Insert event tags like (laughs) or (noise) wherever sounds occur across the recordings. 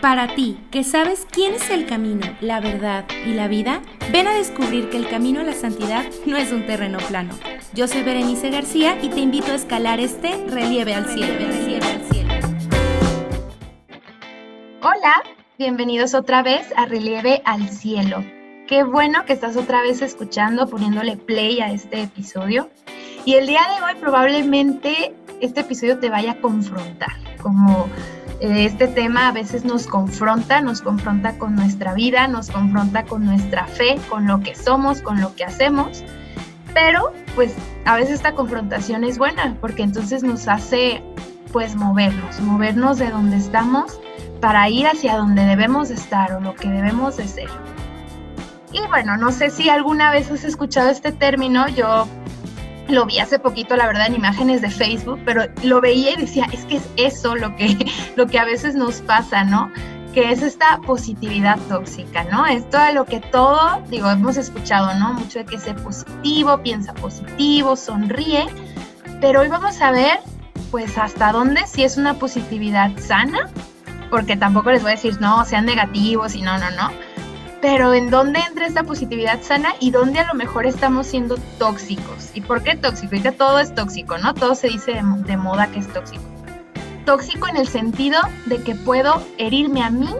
Para ti, que sabes quién es el camino, la verdad y la vida, ven a descubrir que el camino a la santidad no es un terreno plano. Yo soy Berenice García y te invito a escalar este relieve al cielo. Hola, bienvenidos otra vez a Relieve al Cielo. Qué bueno que estás otra vez escuchando, poniéndole play a este episodio. Y el día de hoy probablemente este episodio te vaya a confrontar, como este tema a veces nos confronta, nos confronta con nuestra vida, nos confronta con nuestra fe, con lo que somos, con lo que hacemos, pero pues a veces esta confrontación es buena porque entonces nos hace pues movernos, movernos de donde estamos para ir hacia donde debemos estar o lo que debemos de ser. Y bueno, no sé si alguna vez has escuchado este término, yo lo vi hace poquito, la verdad, en imágenes de Facebook, pero lo veía y decía, es que es eso lo que, (laughs) lo que a veces nos pasa, ¿no? Que es esta positividad tóxica, ¿no? Esto de lo que todo, digo, hemos escuchado, ¿no? Mucho de que sea positivo, piensa positivo, sonríe, pero hoy vamos a ver, pues, hasta dónde si es una positividad sana, porque tampoco les voy a decir, no, sean negativos y no, no, no pero ¿en dónde entra esta positividad sana y dónde a lo mejor estamos siendo tóxicos? ¿Y por qué tóxico? Ahorita todo es tóxico, ¿no? Todo se dice de, moda que es tóxico. Tóxico en el sentido de que puedo herirme a mí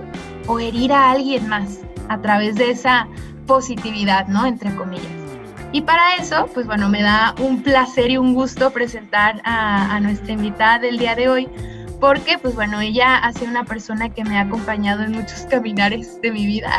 o herir a alguien más a través de esa positividad, ¿no? Entre comillas. Y para eso, pues bueno, me da un placer y un gusto presentar a, a nuestra invitada del día de hoy, porque pues bueno, ella ha sido una persona que me ha acompañado en muchos caminares de mi vida,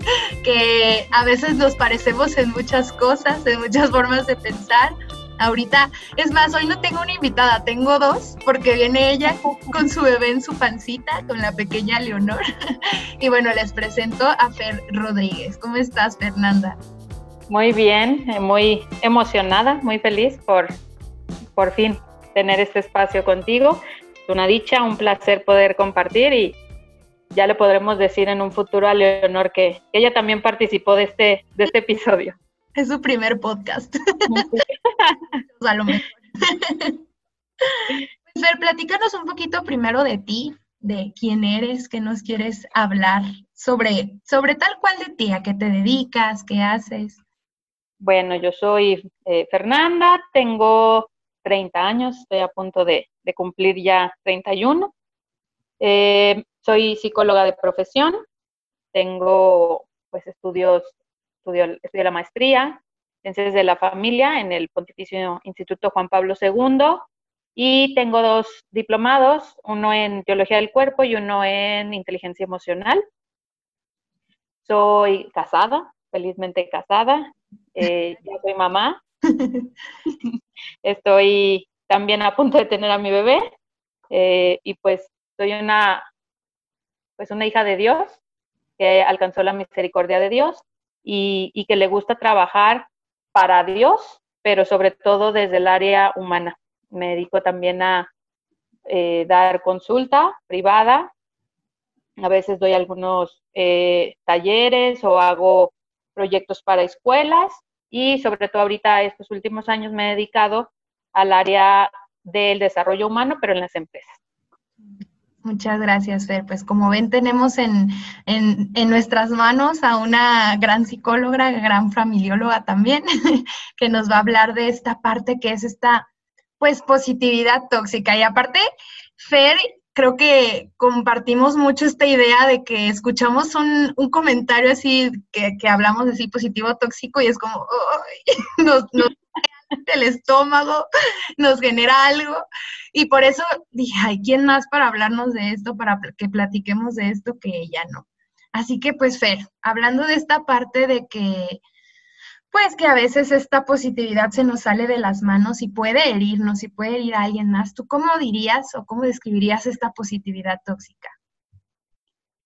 (laughs) que a veces nos parecemos en muchas cosas, en muchas formas de pensar. Ahorita, es más, hoy no tengo una invitada, tengo dos, porque viene ella con su bebé en su pancita, con la pequeña Leonor. (laughs) Y bueno, les presento a Fer Rodríguez. ¿Cómo estás, Fernanda? Muy bien, eh, muy emocionada, muy feliz por por fin tener este espacio contigo una dicha, un placer poder compartir y ya le podremos decir en un futuro a Leonor que, ella también participó de este, de este episodio. Es su primer podcast. (laughs) a lo mejor. (laughs) Fer, platícanos un poquito primero de ti, de quién eres, qué nos quieres hablar sobre, sobre tal cual de ti, a qué te dedicas, qué haces. Bueno, yo soy eh, Fernanda, tengo 30 años, estoy a punto de, cumplir ya 31. Eh, soy psicóloga de profesión, tengo pues estudios, estudio, estudié la maestría, ciencias de la familia en el Pontificio Instituto Juan Pablo II y tengo dos diplomados, uno en teología del cuerpo y uno en inteligencia emocional. Soy casada, felizmente casada, eh, ya soy mamá, (laughs) Estoy también a punto de tener a mi bebé eh, y pues soy una, pues una hija de Dios que alcanzó la misericordia de Dios y, que le gusta trabajar para Dios, pero sobre todo desde el área humana. Me dedico también a eh, dar consulta privada. A veces doy algunos eh, talleres o hago proyectos para escuelas y sobre todo ahorita estos últimos años me he dedicado al área del desarrollo humano, pero en las empresas. Muchas gracias, Fer. Pues como ven, tenemos en, en, en, nuestras manos a una gran psicóloga, gran familióloga también, (laughs) que nos va a hablar de esta parte que es esta, pues, positividad tóxica. Y aparte, Fer creo que compartimos mucho esta idea de que escuchamos un, comentario así, que, hablamos así positivo, tóxico, y es como, (laughs) nos, nos el estómago, nos genera algo. Y por eso dije, ay, ¿quién más para hablarnos de esto, para que platiquemos de esto que ella no? Así que pues Fer, hablando de esta parte de que pues que a veces esta positividad se nos sale de las manos y puede herirnos y puede herir a alguien más. ¿Tú cómo dirías o cómo describirías esta positividad tóxica?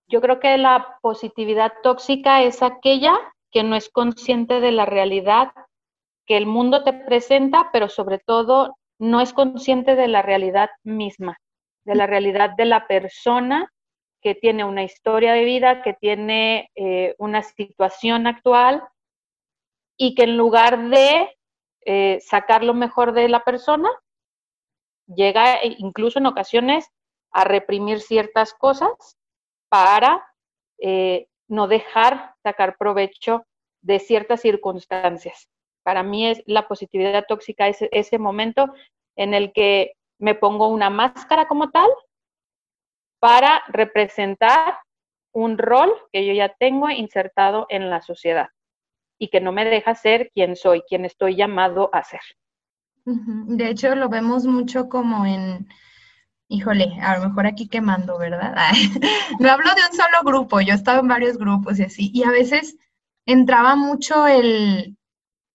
Yo creo que la positividad tóxica es aquella que no es consciente de la realidad que el mundo te presenta, pero sobre todo no es consciente de la realidad misma, de la realidad de la persona que tiene una historia de vida, que tiene eh, una situación actual y que en lugar de eh, sacar lo mejor de la persona, llega e incluso en ocasiones a reprimir ciertas cosas para eh, no dejar sacar provecho de ciertas circunstancias. Para mí es la positividad tóxica es ese momento en el que me pongo una máscara como tal para representar un rol que yo ya tengo insertado en la sociedad y que no me deja ser quien soy, quien estoy llamado a ser. De hecho, lo vemos mucho como en, híjole, a lo mejor aquí quemando, ¿verdad? (laughs) no hablo de un solo grupo, yo he estado en varios grupos y así, y a veces entraba mucho el,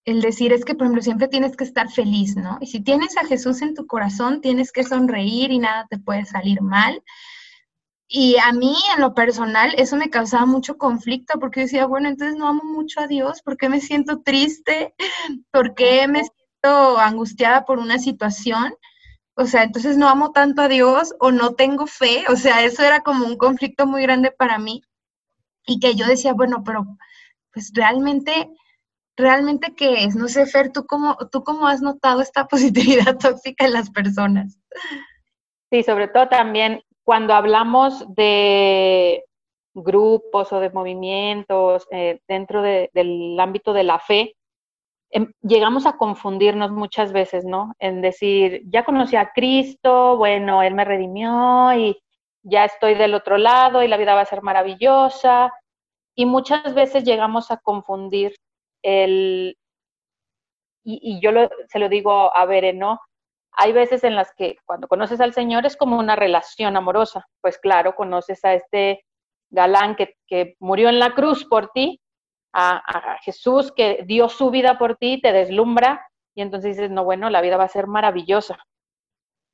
el decir, es que, por ejemplo, siempre tienes que estar feliz, ¿no? Y si tienes a Jesús en tu corazón, tienes que sonreír y nada te puede salir mal. Y a mí, en lo personal, eso me causaba mucho conflicto porque decía, bueno, entonces no amo mucho a Dios, ¿por qué me siento triste? (laughs) ¿Por qué me siento angustiada por una situación? O sea, entonces no amo tanto a Dios o no tengo fe. O sea, eso era como un conflicto muy grande para mí. Y que yo decía, bueno, pero pues realmente, realmente qué es? No sé, Fer, ¿tú cómo, ¿tú cómo has notado esta (laughs) positividad tóxica en las personas? Sí, sobre todo también cuando hablamos de grupos o de movimientos eh, dentro del ámbito de la fe, em, llegamos a confundirnos muchas veces, ¿no? En decir, ya conocí a Cristo, bueno, Él me redimió y ya estoy del otro lado y la vida va a ser maravillosa. Y muchas veces llegamos a confundir el, y, yo se lo digo a Bere, ¿no? Hay veces en las que cuando conoces al Señor es como una relación amorosa. Pues claro, conoces a este galán que, murió en la cruz por ti, a, Jesús que dio su vida por ti, te deslumbra y entonces dices, no, bueno, la vida va a ser maravillosa.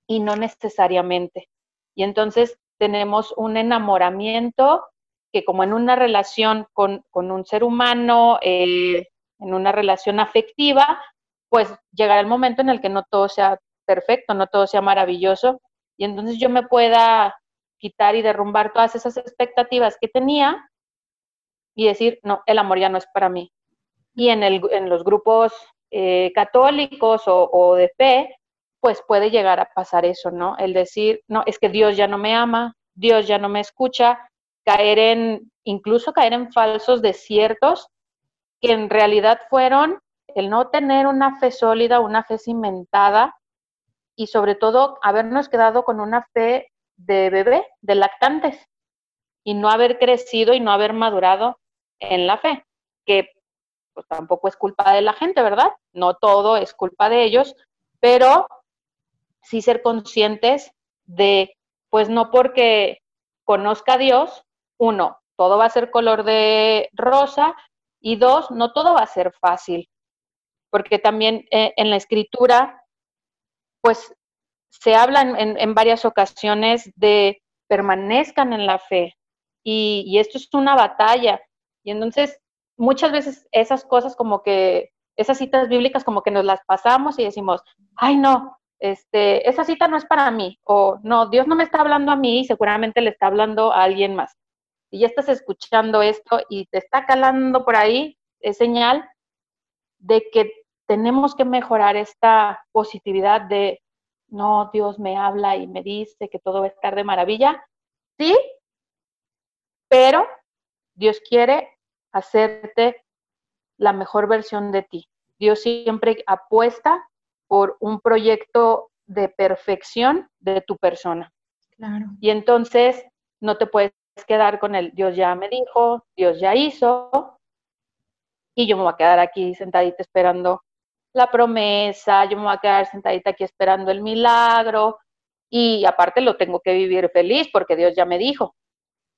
Y no necesariamente. Y entonces tenemos un enamoramiento que como en una relación con, un ser humano, eh, en una relación afectiva, pues llegará el momento en el que no todo sea perfecto, no todo sea maravilloso, y entonces yo me pueda quitar y derrumbar todas esas expectativas que tenía y decir, no, el amor ya no es para mí. Y en, el, en los grupos eh, católicos o, de fe, pues puede llegar a pasar eso, ¿no? El decir, no, es que Dios ya no me ama, Dios ya no me escucha, caer en, incluso caer en falsos desiertos que en realidad fueron el no tener una fe sólida, una fe cimentada y sobre todo habernos quedado con una fe de bebé, de lactantes, y no haber crecido y no haber madurado en la fe, que pues tampoco es culpa de la gente, ¿verdad? No todo es culpa de ellos, pero sí ser conscientes de, pues no porque conozca a Dios, uno, todo va a ser color de rosa, y dos, no todo va a ser fácil, porque también eh, en la escritura pues se habla en, varias ocasiones de permanezcan en la fe y, esto es una batalla. Y entonces muchas veces esas cosas como que, esas citas bíblicas como que nos las pasamos y decimos, ay no, este, esa cita no es para mí, o no, Dios no me está hablando a mí, seguramente le está hablando a alguien más. Si ya estás escuchando esto y te está calando por ahí, es señal de que tenemos que mejorar esta positividad de, no, Dios me habla y me dice que todo va a estar de maravilla. Sí, pero Dios quiere hacerte la mejor versión de ti. Dios siempre apuesta por un proyecto de perfección de tu persona. Claro. Y entonces no te puedes quedar con el Dios ya me dijo, Dios ya hizo, y yo me voy a quedar aquí sentadita esperando la promesa, yo me voy a quedar sentadita aquí esperando el milagro y aparte lo tengo que vivir feliz porque Dios ya me dijo,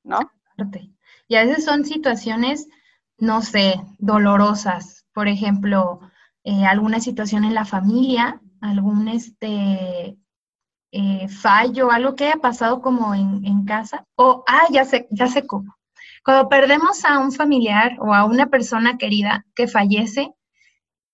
¿no? Y a veces son situaciones, no sé, dolorosas. Por ejemplo, eh, alguna situación en la familia, algún este, eh, fallo, algo que haya pasado como en, en casa. O, ah, ya sé, ya sé cómo. Cuando perdemos a un familiar o a una persona querida que fallece,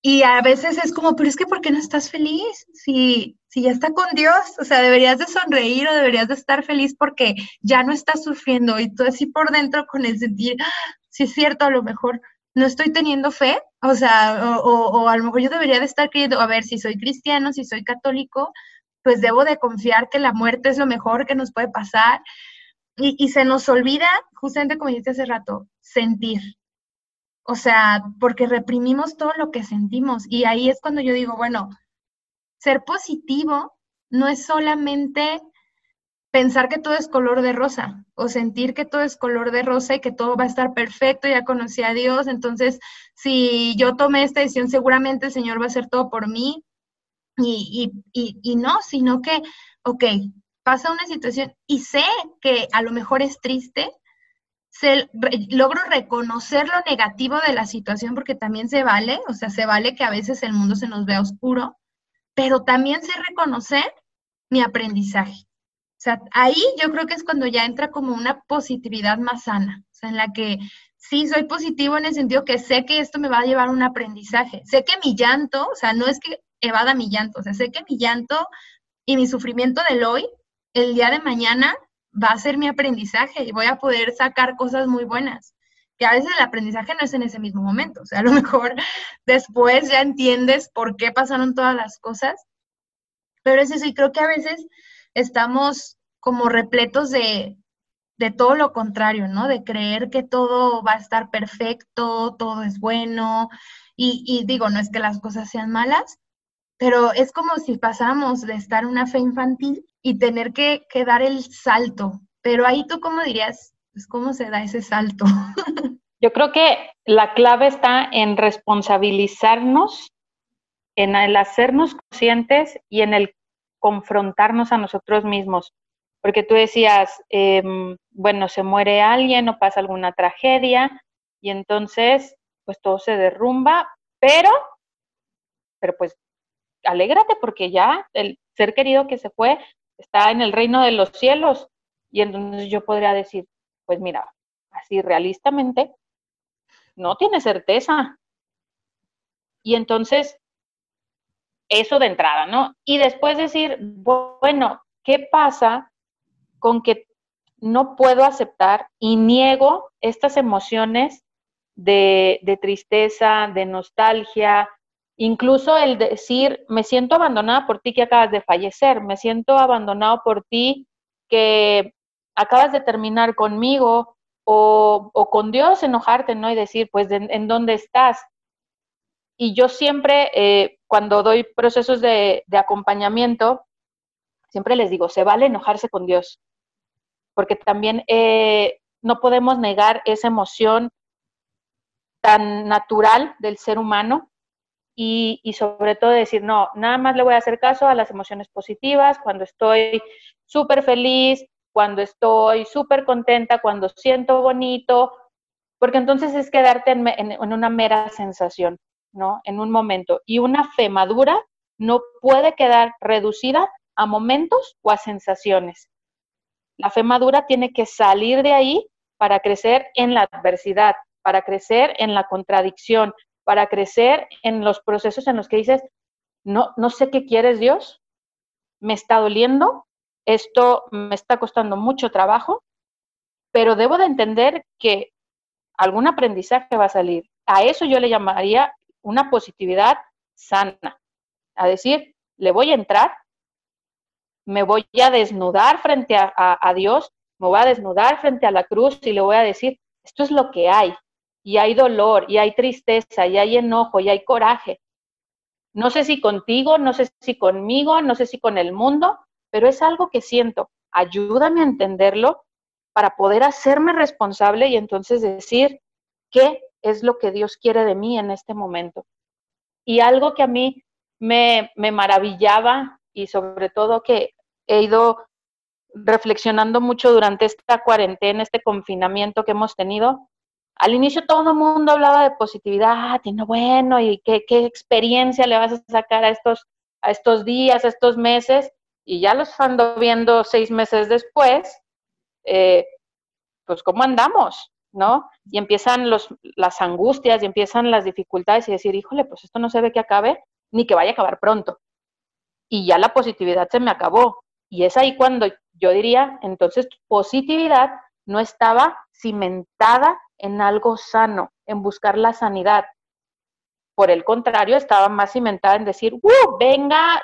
y a veces es como, pero es que ¿por qué no estás feliz? Si, si ya está con Dios, o sea, deberías de sonreír o deberías de estar feliz porque ya no estás sufriendo y tú así por dentro con el sentir, ah, si es cierto, a lo mejor no estoy teniendo fe, o sea, o, o, a lo mejor yo debería de estar creyendo, a ver, si soy cristiano, si soy católico, pues debo de confiar que la muerte es lo mejor que nos puede pasar y, se nos olvida, justamente como dijiste hace rato, sentir. O sea, porque reprimimos todo lo que sentimos. Y ahí es cuando yo digo, bueno, ser positivo no es solamente pensar que todo es color de rosa o sentir que todo es color de rosa y que todo va a estar perfecto, ya conocí a Dios, entonces si yo tomé esta decisión seguramente el Señor va a hacer todo por mí. Y, y, y no, sino que, ok, pasa una situación y sé que a lo mejor es triste, logro reconocer lo negativo de la situación porque también se vale, o sea, se vale que a veces el mundo se nos vea oscuro, pero también sé reconocer mi aprendizaje. O sea, ahí yo creo que es cuando ya entra como una positividad más sana, o sea, en la que sí soy positivo en el sentido que sé que esto me va a llevar a un aprendizaje. Sé que mi llanto, o sea, no es que evada mi llanto, o sea, sé que mi llanto y mi sufrimiento del hoy el día de mañana va a ser mi aprendizaje y voy a poder sacar cosas muy buenas. Que a veces el aprendizaje no es en ese mismo momento, o sea, a lo (laughs) mejor después ya entiendes por qué pasaron todas las cosas, pero es eso, y creo que a veces estamos como repletos de, de todo lo contrario, ¿no? De creer que todo va a estar perfecto, todo es bueno, y, y digo, no es que las cosas sean malas, pero es como si pasáramos de estar una fe infantil y tener que, dar el salto. Pero ahí tú, ¿cómo dirías? Pues, ¿Cómo se da ese salto? (laughs) Yo creo que la clave está en responsabilizarnos, en el hacernos conscientes y en el confrontarnos a nosotros mismos. Porque tú decías, em, bueno, se muere alguien o pasa alguna tragedia y entonces pues todo se derrumba, pero, pero pues alégrate porque ya el ser querido que se fue está en el reino de los cielos. Y entonces yo podría decir, pues mira, así realistamente, no tiene certeza. Y entonces, eso de entrada, ¿no? Y después decir, bueno, ¿qué pasa con que no puedo aceptar y niego estas emociones de, de tristeza, de nostalgia, Incluso el decir, me siento abandonada por ti que acabas de fallecer, me siento abandonado por ti que acabas de terminar conmigo o, con Dios enojarte, ¿no? Y decir, pues, ¿en, dónde estás? Y yo siempre, eh, cuando doy procesos de, acompañamiento, siempre les digo, se vale enojarse con Dios, porque también eh, no podemos negar esa emoción tan natural del ser humano y, sobre todo decir, no, nada más le voy a hacer caso a las emociones positivas, cuando estoy súper feliz, cuando estoy súper contenta, cuando siento bonito, porque entonces es quedarte en, una mera sensación, ¿no? En un momento. Y una fe madura no puede quedar reducida a momentos o a sensaciones. La fe madura tiene que salir de ahí para crecer en la adversidad, para crecer en la contradicción, para crecer en los procesos en los que dices, no, no sé qué quieres Dios, me está doliendo, esto me está costando mucho trabajo, pero debo de entender que algún aprendizaje va a salir. A eso yo le llamaría una positividad sana. A decir, le voy a entrar, me voy a desnudar frente a, a, Dios, me voy a desnudar frente a la cruz y le voy a decir, esto es lo que hay y hay dolor, y hay tristeza, y hay enojo, y hay coraje. No sé si contigo, no sé si conmigo, no sé si con el mundo, pero es algo que siento. Ayúdame a entenderlo para poder hacerme responsable y entonces decir qué es lo que Dios quiere de mí en este momento. Y algo que a mí me, me maravillaba y sobre todo que he ido reflexionando mucho durante esta cuarentena, este confinamiento que hemos tenido, al inicio todo el mundo hablaba de positividad y no bueno, y qué, qué experiencia le vas a sacar a estos, a estos días, a estos meses, y ya los ando viendo seis meses después, eh, pues cómo andamos, ¿no? Y empiezan los, las angustias y empiezan las dificultades y decir, híjole, pues esto no se ve que acabe, ni que vaya a acabar pronto. Y ya la positividad se me acabó. Y es ahí cuando yo diría, entonces positividad no estaba cimentada en algo sano, en buscar la sanidad. Por el contrario, estaba más cimentada en decir. Venga,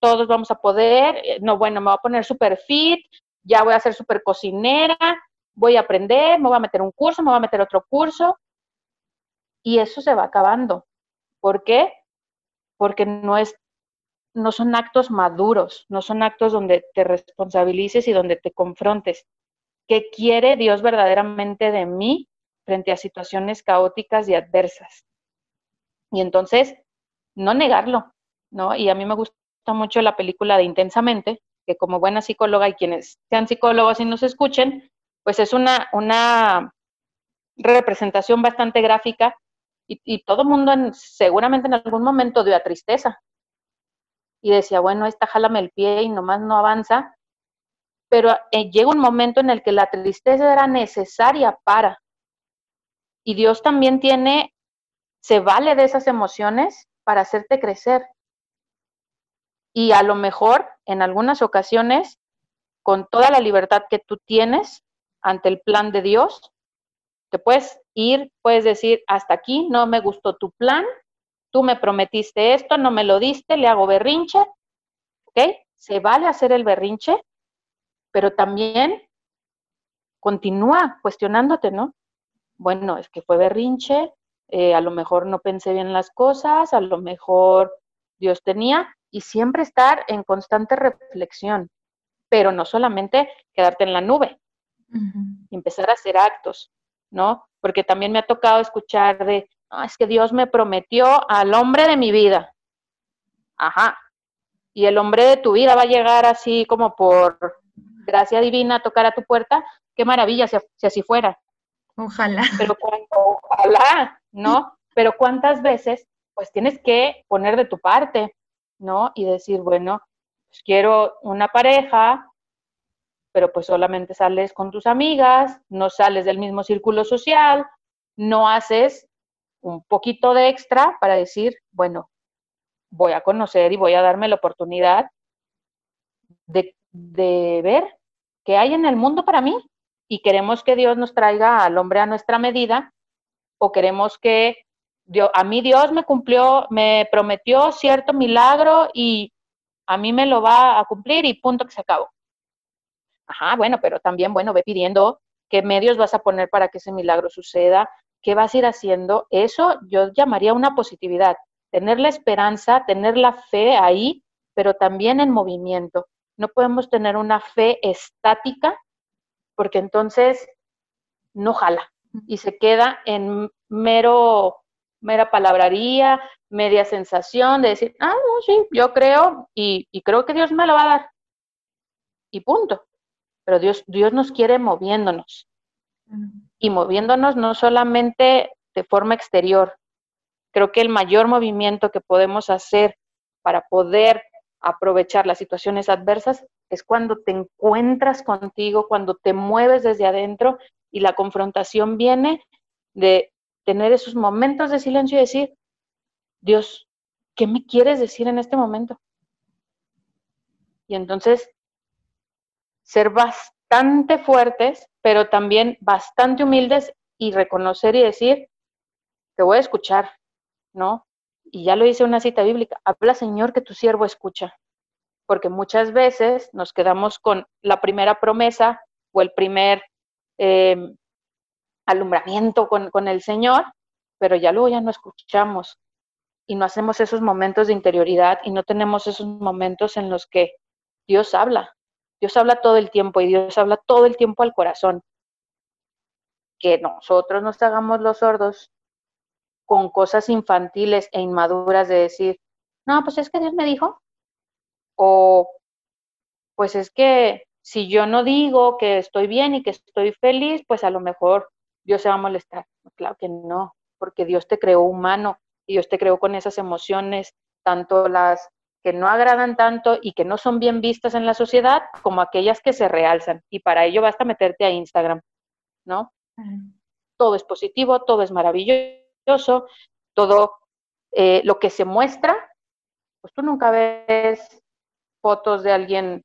todos vamos a poder, eh, no, bueno, me voy a poner super fit, ya voy a ser súper cocinera, voy a aprender, me voy a meter un curso, me voy a meter otro curso. Y eso se va acabando. ¿Por qué? Porque no es no son actos maduros, no son actos donde te responsabilices y donde te confrontes. ¿Qué quiere Dios verdaderamente de mí frente a situaciones caóticas y adversas? Y entonces, no negarlo, ¿no? Y a mí me gusta mucho la película de Intensamente, que como buena psicóloga y quienes sean psicólogos y nos escuchen, pues es una, una representación bastante gráfica y, y todo mundo seguramente en algún momento dio a tristeza. Y decía, bueno, esta jálame el pie y nomás no avanza. Pero eh, llega un momento en el que la tristeza era necesaria para. Y Dios también tiene, se vale de esas emociones para hacerte crecer. Y a lo mejor, en algunas ocasiones, con toda la libertad que tú tienes ante el plan de Dios, te puedes ir, puedes decir, hasta aquí no me gustó tu plan, tú me prometiste esto, no me lo diste, le hago berrinche, ¿ok? Se vale hacer el berrinche, pero también continúa cuestionándote, ¿no? Bueno, es que fue berrinche, eh, a lo mejor no pensé bien las cosas, a lo mejor Dios tenía, y siempre estar en constante reflexión, pero no solamente quedarte en la nube, empezar a hacer actos, ¿no? Porque también me ha tocado escuchar de, es que Dios me prometió al hombre de mi vida. Ajá. Y el hombre de tu vida va a llegar así como por gracia divina a tocar a tu puerta. Qué maravilla si, si así fuera. Ojalá. Pero ojalá, ¿no? Pero cuántas veces, pues tienes que poner de tu parte, ¿no? Y decir, bueno, pues quiero una pareja, pero pues solamente sales con tus amigas, no sales del mismo círculo social, no haces un poquito de extra para decir, bueno, voy a conocer y voy a darme la oportunidad de, de ver qué hay en el mundo para mí. Y queremos que Dios nos traiga al hombre a nuestra medida, o queremos que a mí Dios me cumplió, me prometió cierto milagro y a mí me lo va a cumplir y punto que se acabó. Ajá, bueno, pero también, bueno, ve pidiendo qué medios vas a poner para que ese milagro suceda, qué vas a ir haciendo. Eso yo llamaría una positividad, tener la esperanza, tener la fe ahí, pero también en movimiento. No podemos tener una fe estática porque entonces no jala y se queda en mero mera palabrería, media sensación de decir, ah, no, sí, yo creo y, creo que Dios me lo va a dar. Y punto. Pero Dios, Dios nos quiere moviéndonos. Y moviéndonos no solamente de forma exterior. Creo que el mayor movimiento que podemos hacer para poder aprovechar las situaciones adversas es cuando te encuentras contigo, cuando te mueves desde adentro y la confrontación viene de tener esos momentos de silencio y decir, Dios, ¿qué me quieres decir en este momento? Y entonces ser bastante fuertes, pero también bastante humildes y reconocer y decir, te voy a escuchar, ¿no? Y ya lo dice una cita bíblica, habla Señor que tu siervo escucha, porque muchas veces nos quedamos con la primera promesa o el primer eh, alumbramiento con, el Señor, pero ya luego ya no escuchamos y no hacemos esos momentos de interioridad y no tenemos esos momentos en los que Dios habla. Dios habla todo el tiempo y Dios habla todo el tiempo al corazón. Que nosotros nos hagamos los sordos con cosas infantiles e inmaduras de decir, no, pues es que Dios me dijo. O pues es que si yo no digo que estoy bien y que estoy feliz, pues a lo mejor Dios se va a molestar. Claro que no, porque Dios te creó humano y Dios te creó con esas emociones, tanto las que no agradan tanto y que no son bien vistas en la sociedad, como aquellas que se realzan. Y para ello basta meterte a Instagram, ¿no? Todo es positivo, todo es maravilloso, todo eh, lo que se muestra, pues tú nunca ves fotos de alguien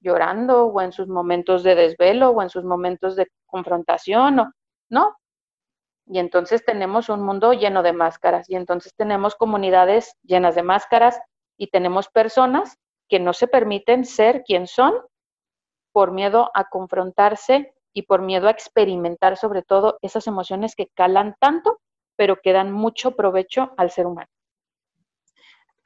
llorando o en sus momentos de desvelo o en sus momentos de confrontación o ¿no? Y entonces tenemos un mundo lleno de máscaras y entonces tenemos comunidades llenas de máscaras y tenemos personas que no se permiten ser quien son por miedo a confrontarse y por miedo a experimentar sobre todo esas emociones que calan tanto, pero que dan mucho provecho al ser humano.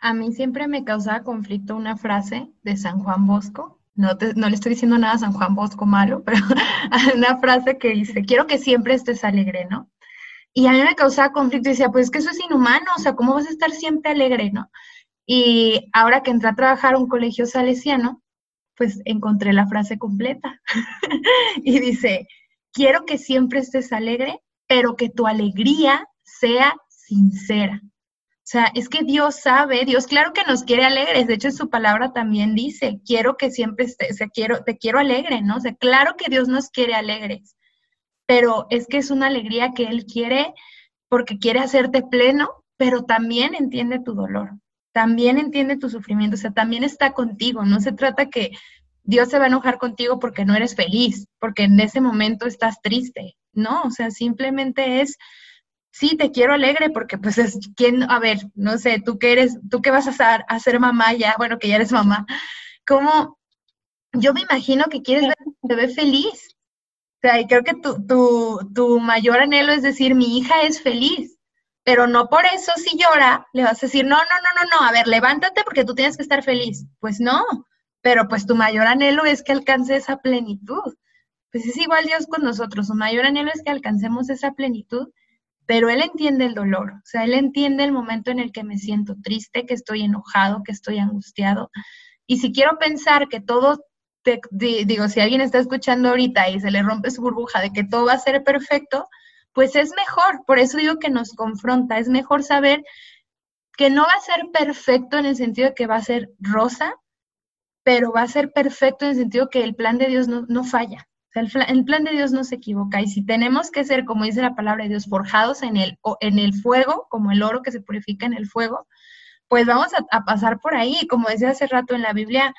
A mí siempre me causaba conflicto una frase de San Juan Bosco. No, no le estoy diciendo nada a San Juan Bosco malo, pero (laughs) una frase que dice, quiero que siempre estés alegre, ¿no? Y a mí me causaba conflicto y decía, pues es que eso es inhumano, o sea, ¿cómo vas a estar siempre alegre, no? Y ahora que entré a trabajar a un colegio salesiano, pues encontré la frase completa. (laughs) y dice, quiero que siempre estés alegre, pero que tu alegría sea sincera. O sea, es que Dios sabe, Dios claro que nos quiere alegres, de hecho en su palabra también dice, quiero que siempre estés, o sea, quiero, te quiero alegre, ¿no? O sea, claro que Dios nos quiere alegres, pero es que es una alegría que Él quiere porque quiere hacerte pleno, pero también entiende tu dolor también entiende tu sufrimiento, o sea, también está contigo. No se trata que Dios se va a enojar contigo porque no eres feliz, porque en ese momento estás triste. No, o sea, simplemente es, sí, te quiero alegre porque pues es quien, a ver, no sé, tú que eres, tú que vas a ser, a ser mamá ya, bueno, que ya eres mamá, ¿cómo? Yo me imagino que quieres ver a tu bebé feliz. O sea, y creo que tu, tu, tu mayor anhelo es decir, mi hija es feliz pero no por eso si llora le vas a decir, no, no, no, no, no, a ver, levántate porque tú tienes que estar feliz. Pues no, pero pues tu mayor anhelo es que alcance esa plenitud. Pues es igual Dios con nosotros, su mayor anhelo es que alcancemos esa plenitud, pero Él entiende el dolor, o sea, Él entiende el momento en el que me siento triste, que estoy enojado, que estoy angustiado. Y si quiero pensar que todo, digo, si alguien está escuchando ahorita y se le rompe su burbuja de que todo va a ser perfecto, pues es mejor, por eso digo que nos confronta, es mejor saber que no va a ser perfecto en el sentido de que va a ser rosa, pero va a ser perfecto en el sentido que el plan de Dios no, falla. El, plan de Dios no se equivoca. Y si tenemos que ser, como dice la palabra de Dios, forjados en el, en el fuego, como el oro que se purifica en el fuego, pues vamos a, pasar por ahí. Como decía hace rato en la Biblia,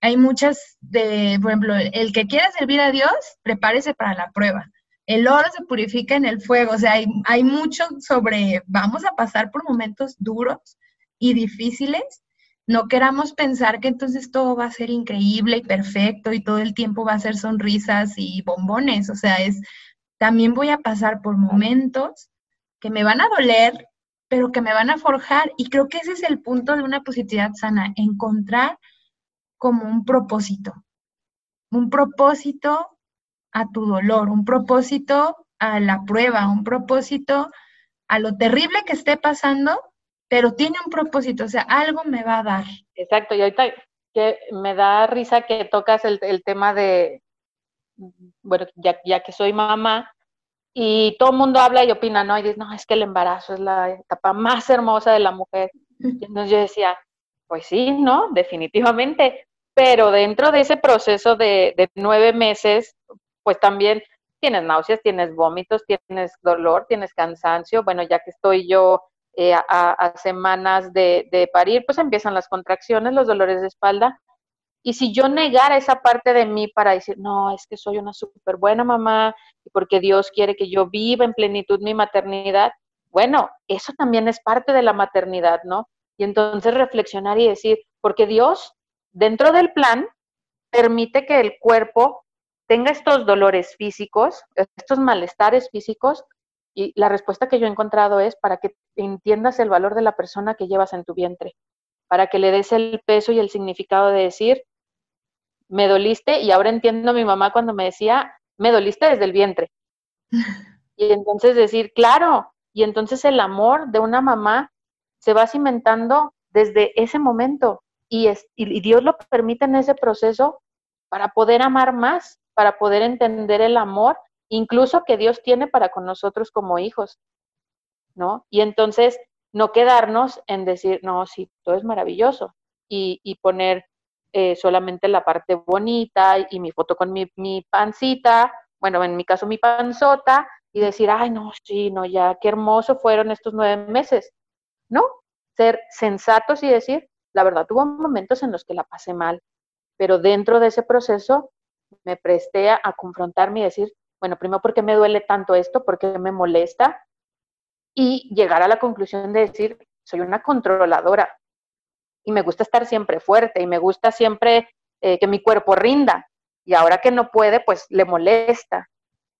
hay muchas de, por ejemplo, el que quiera servir a Dios, prepárese para la prueba el oro se purifica en el fuego, o sea, hay, mucho sobre, vamos a pasar por momentos duros y difíciles, no queramos pensar que entonces todo va a ser increíble y perfecto y todo el tiempo va a ser sonrisas y bombones, o sea, es, también voy a pasar por momentos que me van a doler, pero que me van a forjar. Y creo que ese es el punto de una positividad sana, encontrar como un propósito, un propósito a tu dolor, un propósito a la prueba, un propósito a lo terrible que esté pasando, pero tiene un propósito, o sea, algo me va a dar. Exacto, y ahorita que me da risa que tocas el, tema de, bueno, ya, ya, que soy mamá, y todo el mundo habla y opina, ¿no? Y dice, no, es que el embarazo es la etapa más hermosa de la mujer. Y entonces yo decía, pues sí, ¿no? Definitivamente. Pero dentro de ese proceso de, de nueve meses, pues también tienes náuseas, tienes vómitos, tienes dolor, tienes cansancio. Bueno, ya que estoy yo eh, a, semanas de, parir, pues empiezan las contracciones, los dolores de espalda. Y si yo negara esa parte de mí para decir, no, es que soy una súper buena mamá porque Dios quiere que yo viva en plenitud mi maternidad, bueno, eso también es parte de la maternidad, ¿no? Y entonces reflexionar y decir, porque Dios, dentro del plan, permite que el cuerpo tenga estos dolores físicos, estos malestares físicos, y la respuesta que yo he encontrado es para que entiendas el valor de la persona que llevas en tu vientre, para que le des el peso y el significado de decir, me doliste, y ahora entiendo a mi mamá cuando me decía, me doliste desde el vientre. (laughs) Y entonces decir, claro, y entonces el amor de una mamá se va cimentando desde ese momento y, es, y Dios lo permite en ese proceso para poder amar más, para poder entender el amor, incluso que Dios tiene para con nosotros como hijos, ¿no? Y entonces no quedarnos en decir, no, sí, todo es maravilloso, y, poner eh, solamente la parte bonita y mi foto con mi, mi pancita, bueno, en mi caso mi panzota, y decir, ay, no, sí, no, ya, qué hermoso fueron estos nueve meses. No, ser sensatos y decir, la verdad, tuvo momentos en los que la pasé mal, pero dentro de ese proceso me presté a, confrontarme y decir, bueno, primero, ¿por qué me duele tanto esto? ¿Por qué me molesta? Y llegar a la conclusión de decir, soy una controladora y me gusta estar siempre fuerte y me gusta siempre eh, que mi cuerpo rinda. y ahora que no puede, pues le molesta.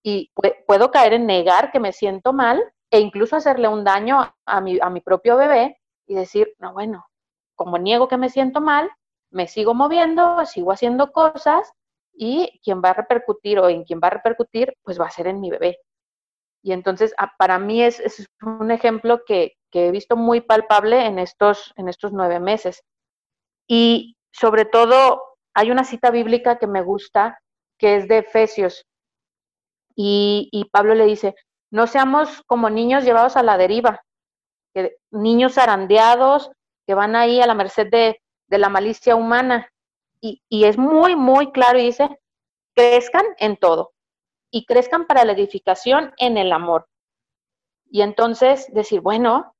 Y puedo caer en negar que me siento mal e incluso hacerle un daño a mi, a mi propio bebé y decir, no, bueno, como niego que me siento mal, me sigo moviendo, sigo haciendo cosas y quien va a repercutir o en quien va a repercutir, pues va a ser en mi bebé. Y entonces, ah, para mí es, es un ejemplo que, que, he visto muy palpable en estos, en estos nueve meses. Y sobre todo, hay una cita bíblica que me gusta, que es de Efesios. Y, y Pablo le dice, no seamos como niños llevados a la deriva, niños zarandeados que van ahí a la merced de, de la malicia humana. Y, es muy, muy claro y dice, crezcan en todo y crezcan para la edificación en el amor. Y entonces decir, bueno,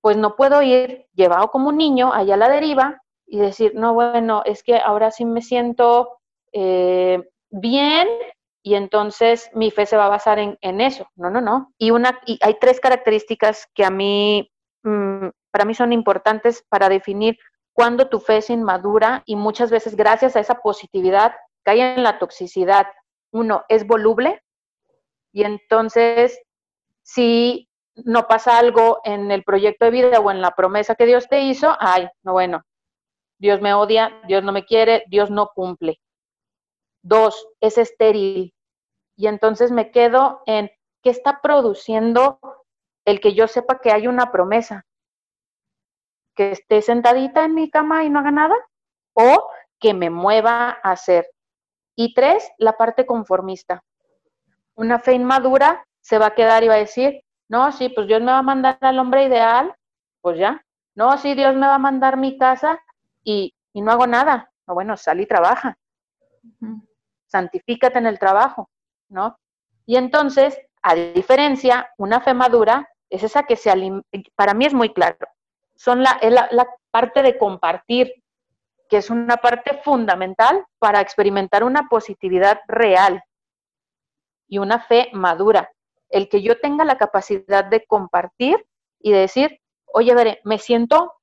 pues no puedo ir llevado como un niño allá a la deriva y decir, no, bueno, es que ahora sí me siento eh, bien y entonces mi fe se va a basar en, eso. No, no, no. Y, una, y hay tres características que a mí, mm, para mí son importantes para definir cuándo tu fe es inmadura y muchas veces gracias a esa positividad cae en la toxicidad uno es voluble y entonces si no pasa algo en el proyecto de vida o en la promesa que Dios te hizo, ay, no bueno, Dios me odia, Dios no me quiere, Dios no cumple. Dos, es estéril. Y entonces me quedo en qué está produciendo el que yo sepa que hay una promesa. Que esté sentadita en mi cama y no haga nada o que me mueva a hacer. Y tres, la parte conformista. Una fe inmadura se va a quedar y va a decir, no, sí, pues Dios me va a mandar al hombre ideal, pues ya. No, sí, Dios me va a mandar mi casa y, no hago nada. No, bueno, sal y trabaja. Santifícate en el trabajo, ¿no? Y entonces, a diferencia, una fe madura es esa que se para mí es muy claro. Son la, la, la parte de compartir, que es una parte fundamental para experimentar una positividad real y una fe madura. El que yo tenga la capacidad de compartir y de decir, oye, veré, me siento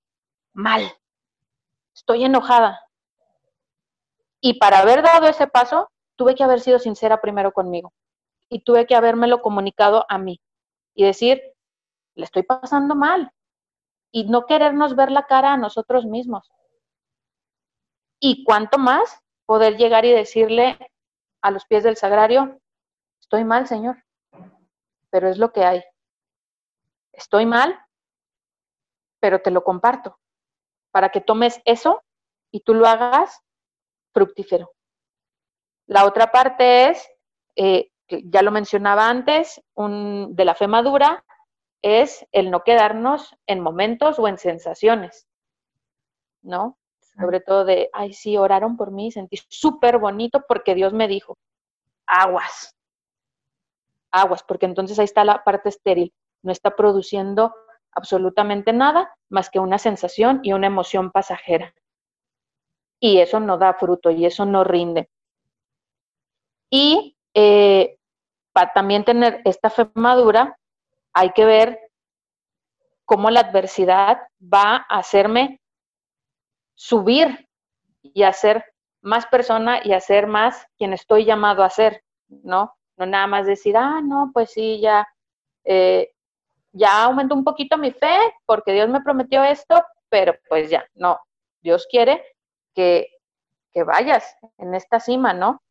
mal, estoy enojada. Y para haber dado ese paso, tuve que haber sido sincera primero conmigo y tuve que habérmelo comunicado a mí y decir, le estoy pasando mal y no querernos ver la cara a nosotros mismos y cuánto más poder llegar y decirle a los pies del sagrario, estoy mal, Señor, pero es lo que hay. Estoy mal, pero te lo comparto, para que tomes eso y tú lo hagas fructífero. La otra parte es, eh, ya lo mencionaba antes, un, de la fe madura, es el no quedarnos en momentos o en sensaciones, ¿no? sobre todo de, ay, sí, oraron por mí, sentí súper bonito porque Dios me dijo, aguas, aguas, porque entonces ahí está la parte estéril, no está produciendo absolutamente nada más que una sensación y una emoción pasajera. Y eso no da fruto y eso no rinde. Y eh, para también tener esta fe madura, hay que ver cómo la adversidad va a hacerme subir y hacer más persona y hacer más quien estoy llamado a ser, ¿no? No nada más decir, ah, no, pues sí, ya, eh, ya aumentó un poquito mi fe porque Dios me prometió esto, pero pues ya, no, Dios quiere que, que vayas en esta cima, ¿no?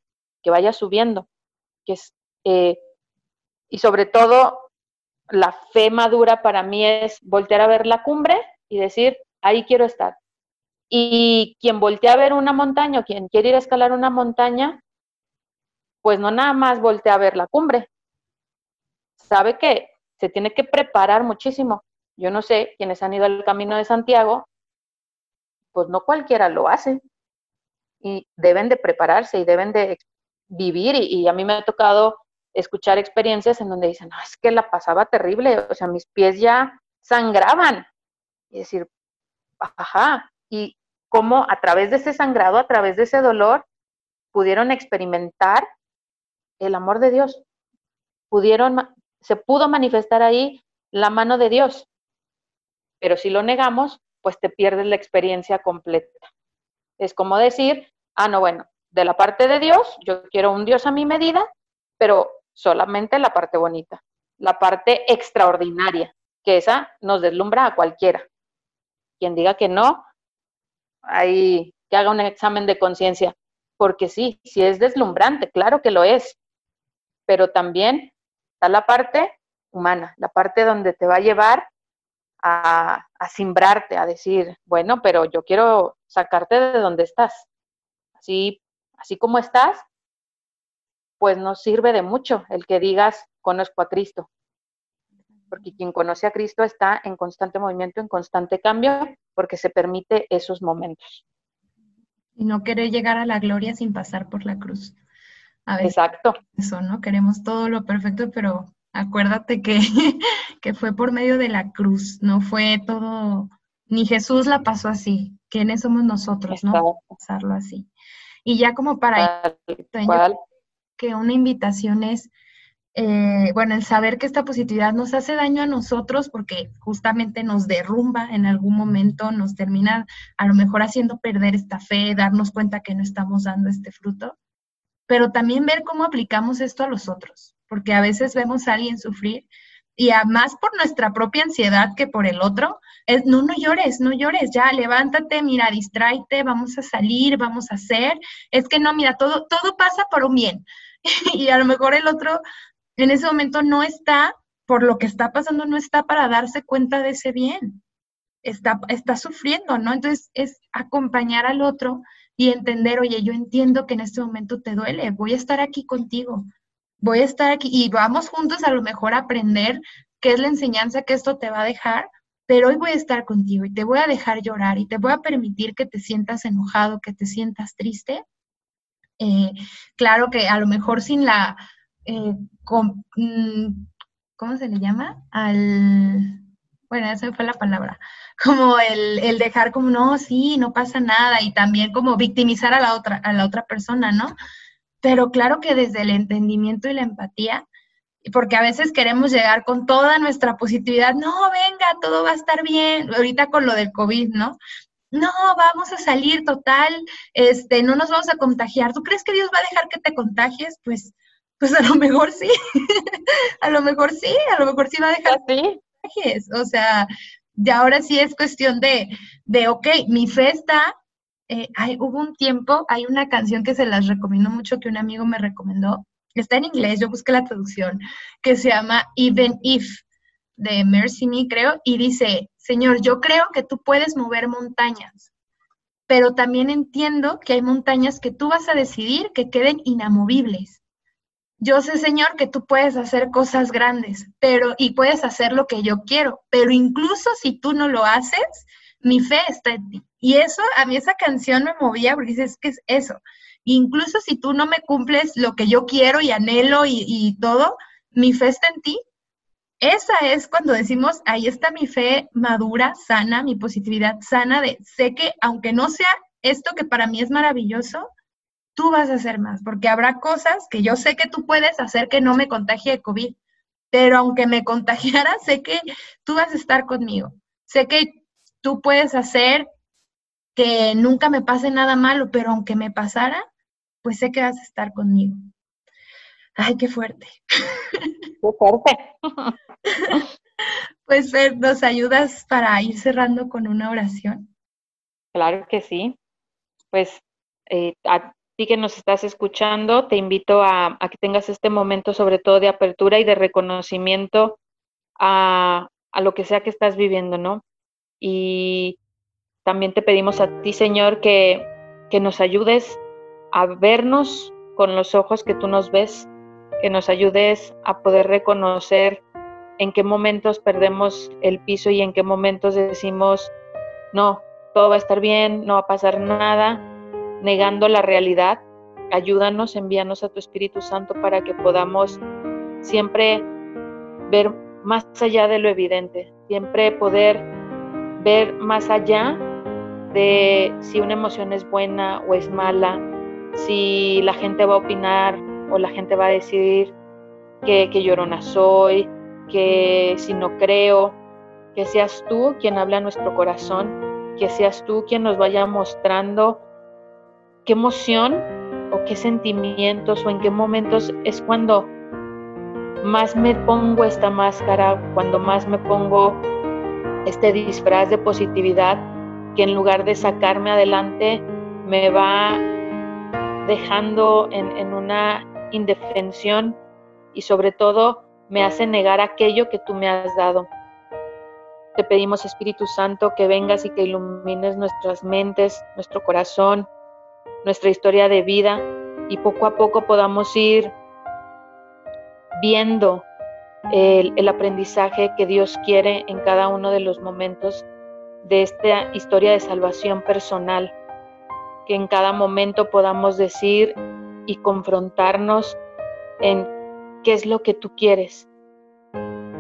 Que vayas subiendo, que eh, y sobre todo la fe madura para mí es voltear a ver la cumbre y decir, ahí quiero estar, y quien voltea a ver una montaña quien quiere ir a escalar una montaña, pues no nada más voltea a ver la cumbre. Sabe que se tiene que preparar muchísimo. Yo no sé, quienes han ido al Camino de Santiago, pues no cualquiera lo hace. Y deben de prepararse y deben de vivir. Y a mí me ha tocado escuchar experiencias en donde dicen, no, es que la pasaba terrible, o sea, mis pies ya sangraban. Y decir, ajá, y cómo a través de ese sangrado, a través de ese dolor, pudieron experimentar el amor de Dios. Pudieron, se pudo manifestar ahí la mano de Dios. Pero si lo negamos, pues te pierdes la experiencia completa. Es como decir, ah, no, bueno, de la parte de Dios, yo quiero un Dios a mi medida, pero solamente la parte bonita, la parte extraordinaria, que esa nos deslumbra a cualquiera. Quien diga que no, hay que haga un examen de conciencia, porque sí, sí es deslumbrante, claro que lo es, pero también está la parte humana, la parte donde te va a llevar a, a simbrarte, a decir, bueno, pero yo quiero sacarte de donde estás. Así, así como estás, pues no sirve de mucho el que digas, conozco a Cristo. Porque quien conoce a Cristo está en constante movimiento, en constante cambio, porque se permite esos momentos. Y no querer llegar a la gloria sin pasar por la cruz. A Exacto. Eso, ¿no? Queremos todo lo perfecto, pero acuérdate que, (laughs) que fue por medio de la cruz, no fue todo, ni Jesús la pasó así, ¿quiénes somos nosotros, no? Pasarlo así. Y ya como para que una invitación es, eh, bueno, el saber que esta positividad nos hace daño a nosotros porque justamente nos derrumba en algún momento, nos termina a lo mejor haciendo perder esta fe, darnos cuenta que no estamos dando este fruto, pero también ver cómo aplicamos esto a los otros, porque a veces vemos a alguien sufrir y además por nuestra propia ansiedad que por el otro, es, no, no llores, no llores, ya, levántate, mira, distráete, vamos a salir, vamos a hacer, es que no, mira, todo, todo pasa por un bien. (laughs) y a lo mejor el otro en ese momento no está, por lo que está pasando, no está para darse cuenta de ese bien. Está, está sufriendo, ¿no? Entonces es acompañar al otro y entender, oye, yo entiendo que en este momento te duele, voy a estar aquí contigo, voy a estar aquí y vamos juntos a lo mejor a aprender qué es la enseñanza que esto te va a dejar, pero hoy voy a estar contigo y te voy a dejar llorar y te voy a permitir que te sientas enojado, que te sientas triste. Eh, claro que a lo mejor sin la, eh, mm, ¿cómo se le llama? Al, bueno, esa fue la palabra, (laughs) como el, el, dejar como, no, sí, no pasa nada, y también como victimizar a la otra, a la otra persona, ¿no? Pero claro que desde el entendimiento y la empatía, porque a veces queremos llegar con toda nuestra positividad, no, venga, todo va a estar bien, ahorita con lo del COVID, ¿no? No, vamos a salir total, este, no nos vamos a contagiar. ¿Tú crees que Dios va a dejar que te contagies? Pues, pues a lo mejor sí, (laughs) a lo mejor sí, a lo mejor sí va a dejar ¿Sí? O sea, ya ahora sí es cuestión de, de ok, mi fe está, eh, hay, hubo un tiempo, hay una canción que se las recomiendo mucho, que un amigo me recomendó, está en inglés, yo busqué la traducción, que se llama Even If, de Mercy Me, creo, y dice, Señor, yo creo que tú puedes mover montañas, pero también entiendo que hay montañas que tú vas a decidir que queden inamovibles. Yo sé, Señor, que tú puedes hacer cosas grandes, pero y puedes hacer lo que yo quiero, pero incluso si tú no lo haces, mi fe está en ti. Y eso, a mí esa canción me movía porque dices, que es eso? Incluso si tú no me cumples lo que yo quiero y anhelo y, y todo, mi fe está en ti. Esa es cuando decimos, ahí está mi fe madura, sana, mi positividad sana de, sé que aunque no sea esto que para mí es maravilloso, tú vas a hacer más, porque habrá cosas que yo sé que tú puedes hacer que no me contagie de COVID, pero aunque me (laughs) contagiara, sé que tú vas a estar conmigo. Sé que tú puedes hacer que nunca me pase nada malo, pero aunque me pasara, pues sé que vas a estar conmigo. Ay, qué fuerte. (laughs) Qué fuerte. (laughs) pues Fer, ¿nos ayudas para ir cerrando con una oración? Claro que sí. Pues eh, ti que nos estás escuchando, te invito a, que tengas este momento sobre todo de apertura y de reconocimiento a, a lo que sea que estás viviendo, ¿no? Y también te pedimos a ti, Señor, que, que nos ayudes a vernos con los ojos que tú nos ves, que nos ayudes a poder reconocer en qué momentos perdemos el piso y en qué momentos decimos, no, todo va a estar bien, no va a pasar nada, negando la realidad. Ayúdanos, envíanos a tu Espíritu Santo para que podamos siempre ver más allá de lo evidente, siempre poder ver más allá de si una emoción es buena o es mala, si la gente va a opinar o la gente va a decir que, que llorona soy, que si no creo, que seas tú quien habla a nuestro corazón, que seas tú quien nos vaya mostrando qué emoción o qué sentimientos o en qué momentos es cuando más me pongo esta máscara, cuando más me pongo este disfraz de positividad que en lugar de sacarme adelante me va dejando en, una indefensión y sobre todo me hace negar aquello que tú me has dado. Te pedimos Espíritu Santo que vengas y que ilumines nuestras mentes, nuestro corazón, nuestra historia de vida y poco a poco podamos ir viendo el, el, aprendizaje que Dios quiere en cada uno de los momentos de esta historia de salvación personal, que en cada momento podamos decir y confrontarnos en qué es lo que tú quieres,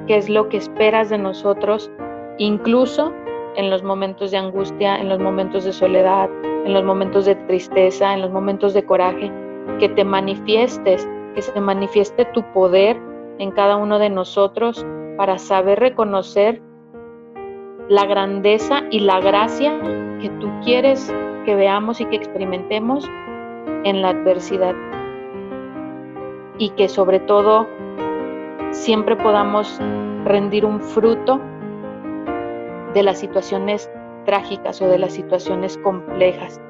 qué es lo que esperas de nosotros, incluso en los momentos de angustia, en los momentos de soledad, en los momentos de tristeza, en los momentos de coraje, que te manifiestes, que se manifieste tu poder en cada uno de nosotros para saber reconocer la grandeza y la gracia que tú quieres que veamos y que experimentemos en la adversidad. Y que sobre todo siempre podamos rendir un fruto de las situaciones trágicas o de las situaciones complejas,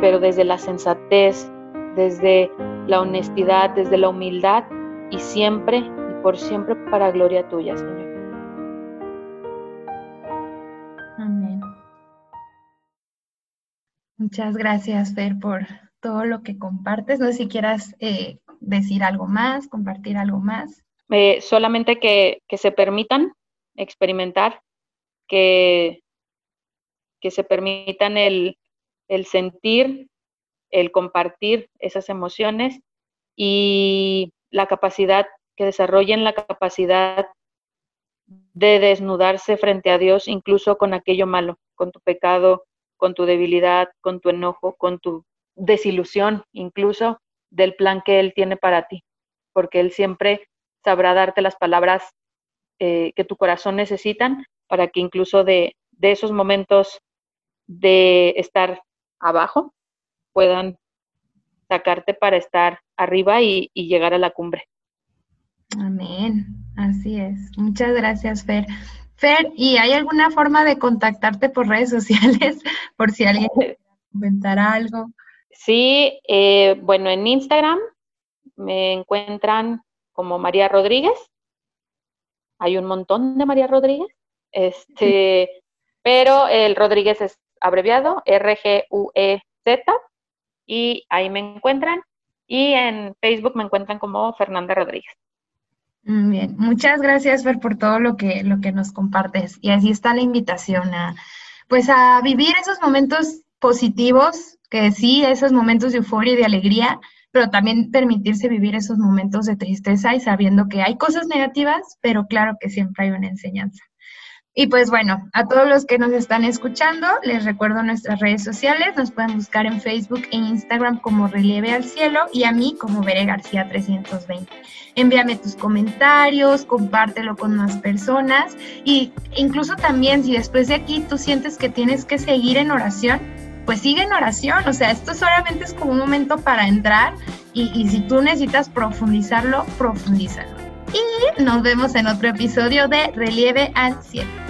pero desde la sensatez, desde la honestidad, desde la humildad y siempre y por siempre para gloria tuya, Señor. Amén. Muchas gracias, Fer, por todo lo que compartes. No sé si quieras eh, decir algo más, compartir algo más. Eh, solamente que, que se permitan experimentar que, que se permitan el, sentir, el compartir esas emociones y la capacidad, que desarrollen la capacidad de desnudarse frente a Dios, incluso con aquello malo, con tu pecado, con tu debilidad, con tu enojo, con tu desilusión, incluso del plan que Él tiene para ti, porque Él siempre sabrá darte las palabras eh, que tu corazón necesitan para que incluso de, esos momentos de estar abajo puedan sacarte para estar arriba y, llegar a la cumbre. Amén, así es. Muchas gracias, Fer. Fer, ¿y hay alguna forma de contactarte por redes sociales (laughs) por si alguien (laughs) quiere comentar algo? Sí, eh, bueno, en Instagram me encuentran como María Rodríguez. Hay un montón de María Rodríguez. Este, (laughs) pero el Rodríguez es abreviado, R-G-U-E-Z, y ahí me encuentran. Y en Facebook me encuentran como Fernanda Rodríguez. Bien, muchas gracias Fer por todo lo que, lo que nos compartes. Y así está la invitación a, pues a vivir esos momentos positivos, que sí, esos momentos de euforia y de alegría, pero también permitirse vivir esos momentos de tristeza y sabiendo que hay cosas negativas, pero claro que siempre hay una enseñanza. Y pues bueno, a todos los que nos están escuchando, les recuerdo nuestras redes sociales, nos pueden buscar en Facebook e Instagram como Relieve al Cielo y a mí como Bere García 320. Envíame tus comentarios, compártelo con más personas y incluso también si después de aquí tú sientes que tienes que seguir en oración, pues sigue en oración, o sea, esto solamente es como un momento para entrar y, si tú necesitas profundizarlo, profundízalo y nos vemos en otro episodio de Relieve al Cielo.